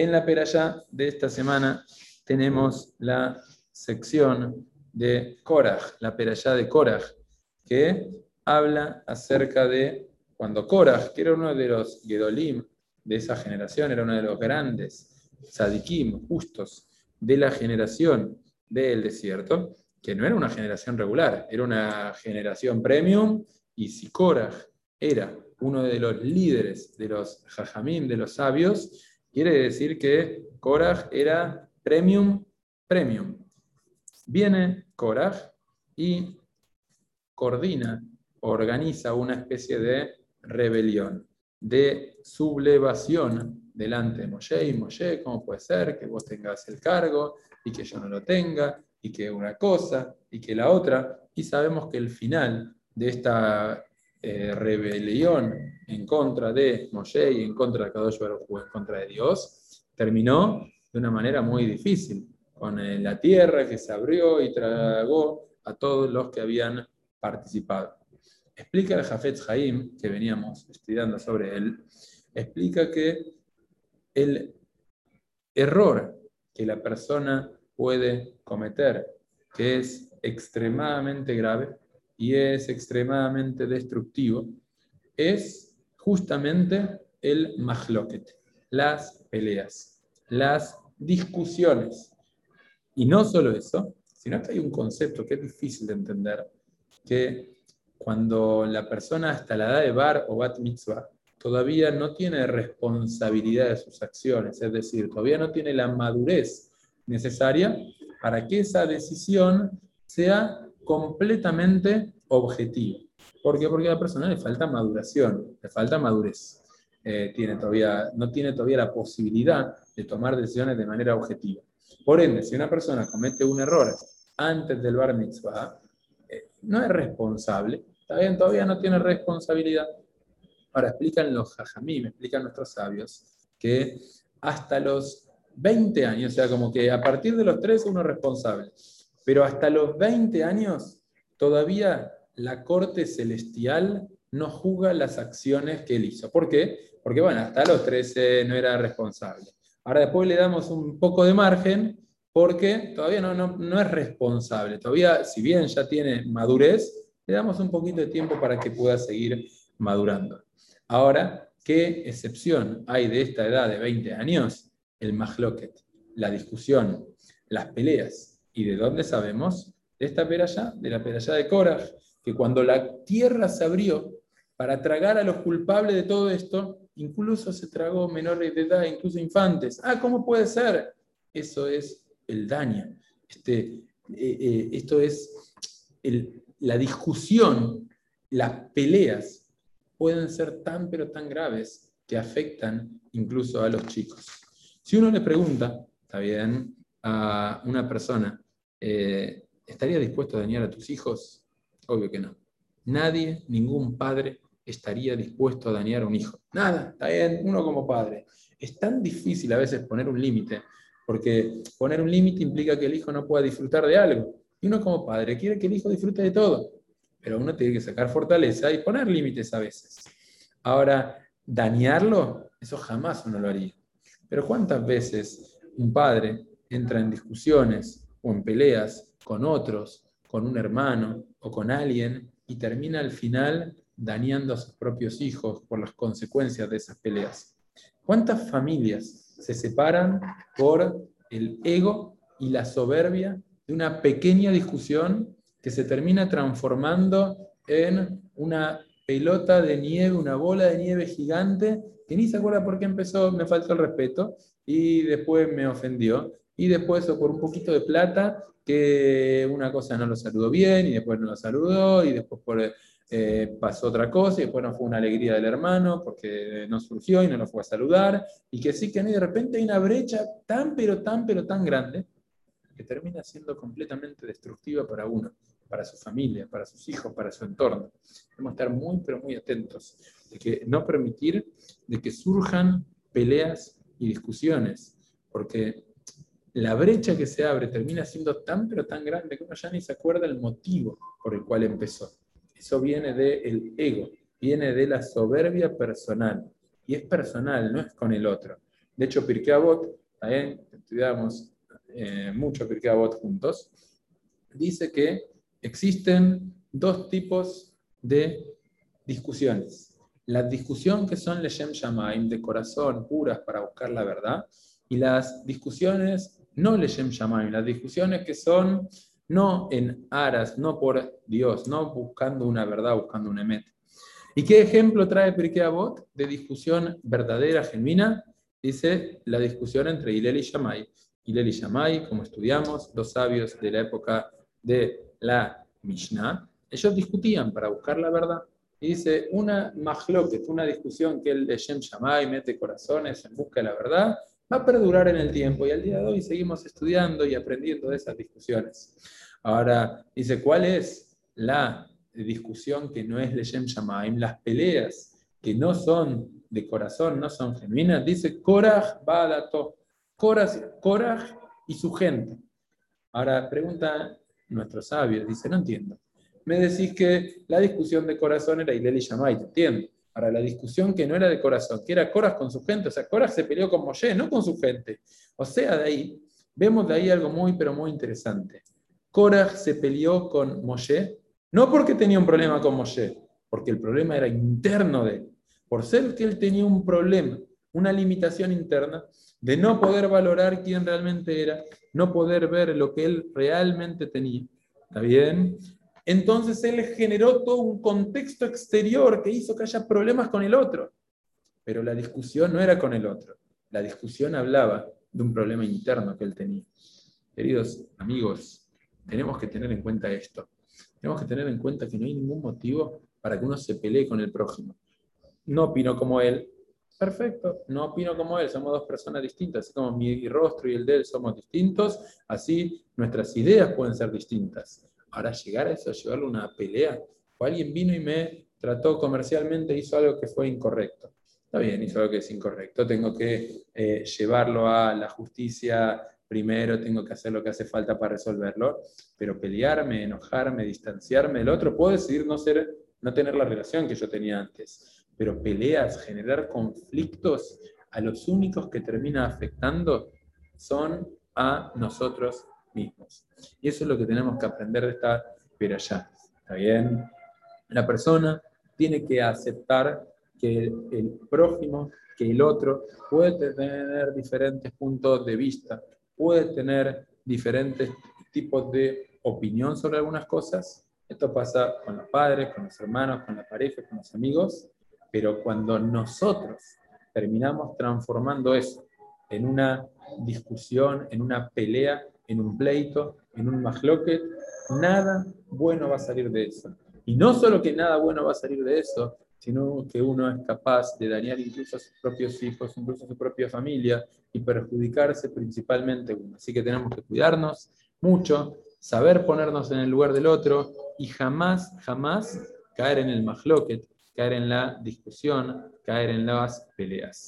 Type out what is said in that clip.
En la peralla de esta semana tenemos la sección de Korach, la peralla de Korach, que habla acerca de cuando Korach, que era uno de los Gedolim de esa generación, era uno de los grandes Sadikim, justos de la generación del desierto, que no era una generación regular, era una generación premium, y si Korach era uno de los líderes de los Jajamim, de los sabios, quiere decir que Korach era premium, premium. Viene Korach y coordina, organiza una especie de rebelión, de sublevación delante de Moshe. Y Moshe, ¿cómo puede ser que vos tengas el cargo y que yo no lo tenga? Y que una cosa y que la otra. Y sabemos que el final de esta eh, rebelión en contra de Moshe y en contra de Kadosh Baruj en contra de Dios, terminó de una manera muy difícil, con eh, la tierra que se abrió y tragó a todos los que habían participado. Explica el Jafet Haim, que veníamos estudiando sobre él, explica que el error que la persona puede cometer, que es extremadamente grave, y es extremadamente destructivo, es justamente el mahloket, las peleas, las discusiones. Y no solo eso, sino que hay un concepto que es difícil de entender, que cuando la persona hasta la edad de bar o bat mitzvah todavía no tiene responsabilidad de sus acciones, es decir, todavía no tiene la madurez necesaria para que esa decisión sea completamente objetivo. ¿Por qué? Porque a la persona le falta maduración, le falta madurez. Eh, tiene todavía, no tiene todavía la posibilidad de tomar decisiones de manera objetiva. Por ende, si una persona comete un error antes del bar mitzvah, eh, no es responsable, ¿está Todavía no tiene responsabilidad. Ahora explican los me explican nuestros sabios, que hasta los 20 años, o sea, como que a partir de los 3 uno es responsable. Pero hasta los 20 años todavía la corte celestial no juzga las acciones que él hizo. ¿Por qué? Porque bueno, hasta los 13 no era responsable. Ahora después le damos un poco de margen porque todavía no, es responsable. Todavía, si bien ya tiene madurez, le damos un poquito de tiempo para que pueda seguir madurando. Ahora, ¿qué excepción hay de esta edad de 20 años? El mahloket, la discusión, las peleas. ¿Y de dónde sabemos? De esta peralla, de la peralla de Korah, que cuando la tierra se abrió para tragar a los culpables de todo esto, incluso se tragó menores de edad, incluso infantes. Ah, ¿cómo puede ser? Eso es el daño. Este, eh, eh, esto es la discusión, las peleas pueden ser tan pero tan graves que afectan incluso a los chicos. Si uno le pregunta, está bien, a una persona, eh, ¿estaría dispuesto a dañar a tus hijos? Obvio que no. Nadie, ningún padre estaría dispuesto a dañar a un hijo. Nada, está bien, uno como padre. Es tan difícil a veces poner un límite, porque poner un límite implica que el hijo no pueda disfrutar de algo. Y uno como padre quiere que el hijo disfrute de todo, pero uno tiene que sacar fortaleza y poner límites a veces. Ahora, dañarlo, eso jamás uno lo haría. Pero ¿cuántas veces un padre entra en discusiones o en peleas con otros, con un hermano o con alguien y termina al final dañando a sus propios hijos por las consecuencias de esas peleas. ¿Cuántas familias se separan por el ego y la soberbia de una pequeña discusión que se termina transformando en una pelota de nieve, una bola de nieve gigante, que ni se acuerda por qué empezó, me faltó el respeto, y después me ofendió, y después por un poquito de plata, que una cosa no lo saludó bien y después no lo saludó y después eh, pasó otra cosa y después no fue una alegría del hermano porque no surgió y no lo fue a saludar y que sí que de repente hay una brecha tan pero tan pero tan grande que termina siendo completamente destructiva para uno, para su familia, para sus hijos, para su entorno. Debemos estar muy pero muy atentos de que no permitir de que surjan peleas y discusiones, porque la brecha que se abre termina siendo tan pero tan grande que uno ya ni se acuerda el motivo por el cual empezó. Eso viene del ego, viene de la soberbia personal. Y es personal, no es con el otro. De hecho, Pirkei Avot, también estudiamos eh, mucho Pirkei Avot juntos, dice que existen dos tipos de discusiones. La discusión que son Leshem Shamaim, de corazón, puras para buscar la verdad, y las discusiones no Leshem Shamaim, las discusiones que son no en aras, no por Dios, no buscando una verdad, buscando un emet. ¿Y qué ejemplo trae Pirkei Avot de discusión verdadera, genuina? Dice la discusión entre Hillel y Shammai. Hillel y Shammai, como estudiamos, dos sabios de la época de la Mishnah, ellos discutían para buscar la verdad. Y dice, una mahloket, una discusión que el de Shem mete corazones en busca de la verdad, va a perdurar en el tiempo. Y al día de hoy seguimos estudiando y aprendiendo de esas discusiones. Ahora, dice, ¿cuál es la discusión que no es de Shem Shamaim? Las peleas que no son de corazón, no son genuinas. Dice, Korach Balato. Korach y su gente. Ahora, pregunta nuestros sabios, dice, no entiendo. Me decís que la discusión de corazón era Ilel y Shammai, te entiendo. Ahora, la discusión que no era de corazón, que era Coras con su gente, o sea, Coras se peleó con Moshe, no con su gente. O sea, de ahí, vemos de ahí algo muy, pero muy interesante. Coras se peleó con Moshe, no porque tenía un problema con Moshe, porque el problema era interno de él. Por ser que él tenía un problema, una limitación interna, de no poder valorar quién realmente era, no poder ver lo que él realmente tenía. ¿Está bien? Entonces él generó todo un contexto exterior que hizo que haya problemas con el otro. Pero la discusión no era con el otro. La discusión hablaba de un problema interno que él tenía. Queridos amigos, tenemos que tener en cuenta esto. Tenemos que tener en cuenta que no hay ningún motivo para que uno se pelee con el prójimo. No opino como él, perfecto, no opino como él, somos dos personas distintas, así como mi rostro y el de él somos distintos, así nuestras ideas pueden ser distintas. Ahora llegar a eso, llevarlo a una pelea, o alguien vino y me trató comercialmente, hizo algo que fue incorrecto. Está bien, hizo algo que es incorrecto, tengo que eh, llevarlo a la justicia primero, tengo que hacer lo que hace falta para resolverlo, pero pelearme, enojarme, distanciarme del otro, puedo decidir no, ser, no tener la relación que yo tenía antes. Pero peleas, generar conflictos, a los únicos que termina afectando son a nosotros mismos. Y eso es lo que tenemos que aprender de esta allá. ¿Está bien? La persona tiene que aceptar que el, prójimo, que el otro, puede tener diferentes puntos de vista, puede tener diferentes tipos de opinión sobre algunas cosas. Esto pasa con los padres, con los hermanos, con la pareja, con los amigos, pero cuando nosotros terminamos transformando eso en una discusión, en una pelea, en un pleito, en un mahloket, nada bueno va a salir de eso. Y no solo que nada bueno va a salir de eso, sino que uno es capaz de dañar incluso a sus propios hijos, incluso a su propia familia y perjudicarse principalmente uno. Así que tenemos que cuidarnos mucho, saber ponernos en el lugar del otro y jamás, jamás caer en el mahloket, caer en la discusión, caer en las peleas.